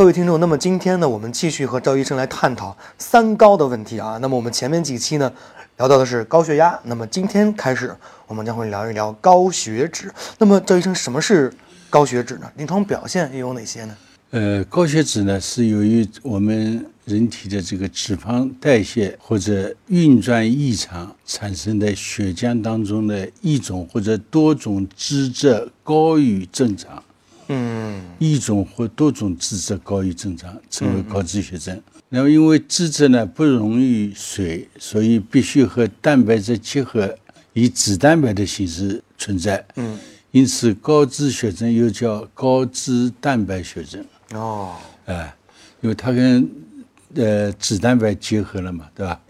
各位听众，那么今天呢，我们继续和赵医生来探讨三高的问题啊。那么我们前面几期呢，聊到的是高血压，那么今天开始，我们将会聊一聊高血脂。那么赵医生，什么是高血脂呢？临床表现又有哪些呢？呃，高血脂呢是由于我们人体的这个脂肪代谢或者运转异常产生的血浆当中的一种或者多种脂质高于正常，嗯，一种或多种脂质高于正常，称为高脂血症。那么因为脂质呢不溶于水，所以必须和蛋白质结合，以脂蛋白的形式存在。嗯，因此高脂血症又叫高脂蛋白血症。哦，哎，因为它跟呃脂蛋白结合了嘛，对吧？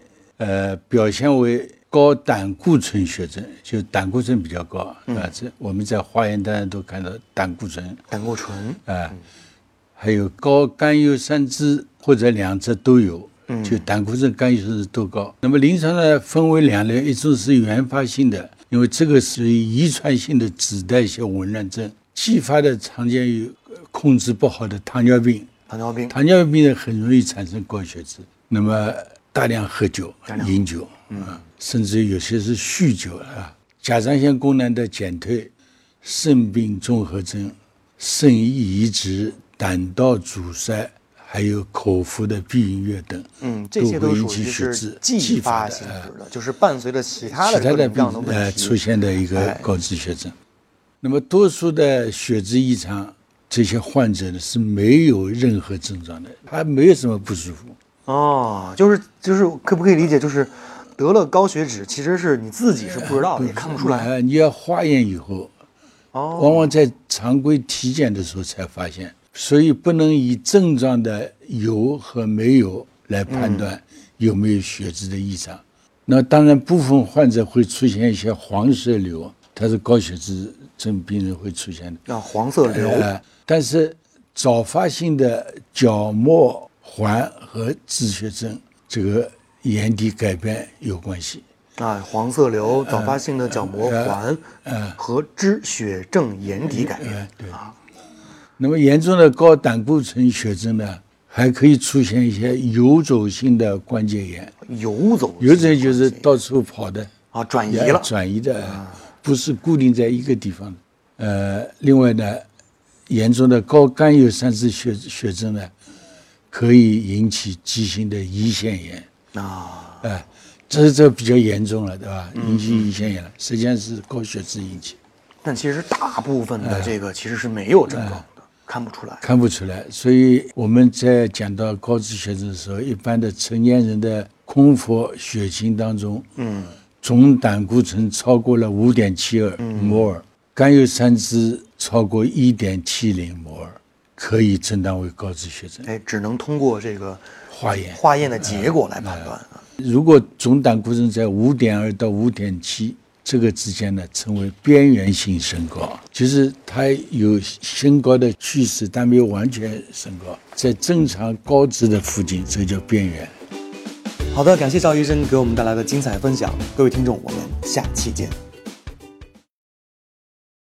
呃，表现为高胆固醇血症，就胆固醇比较高，啊，这我们在化验单都看到胆固醇，胆固醇，啊，还有高甘油三酯或者两者都有，就胆固醇、甘油三酯都高。那么临床呢分为两类，一种是原发性的，因为这个属于遗传性的脂代谢紊乱症，继发的常见于控制不好的糖尿病。糖尿病，糖尿病呢很容易产生高血脂，那么大量喝酒、饮酒，嗯，甚至有些是酗酒啊，甲状腺功能的减退、肾病综合征、肾移植、胆道阻塞，还有口服的避孕药等，嗯，这些都会引起属于是血脂继发性质的，就是伴随着其他的其他的病呃出现的一个哎高脂血症。那么多数的血脂异常，这些患者呢是没有任何症状的，他没有什么不舒服。哦，就是就是，可不可以理解就是得了高血脂，其实是你自己是不知道的，也看不出来。呃，你要化验以后，哦，往往在常规体检的时候才发现，所以不能以症状的有和没有来判断有没有血脂的异常。那当然，部分患者会出现一些黄色瘤，它是高血脂症病人会出现的。啊，黄色瘤，呃，但是早发性的角膜环和脂血症，这个眼底改变有关系。啊，黄色瘤、早发性的角膜环呃和脂血症眼底改变。对啊，那么严重的高胆固醇血症呢，还可以出现一些游走性的关节炎。游走游走就是到处跑的，啊，转移了。转移的，不是固定在一个地方的。呃，另外呢，严重的高甘油三酯血血症呢，可以引起急性的胰腺炎。啊，哎、这这比较严重了，对吧？引起胰腺炎了，实际上是高血脂引起。但其实大部分的这个其实是没有症状的，看不出来。看不出来，所以我们在讲到高脂血症的时候，一般的成年人的空腹血清当中，嗯，总胆固醇超过了五点七二摩尔，甘油三酯超过一点七零摩尔，可以诊断为高脂血症。哎，只能通过这个化验，化验的结果来判断。如果总胆固醇在五点二到五点七这个之间呢，称为边缘性升高，就是它有升高的趋势，但没有完全升高，在正常高值的附近，这叫边缘。好的，感谢赵医生给我们带来的精彩分享。各位听众，我们下期见。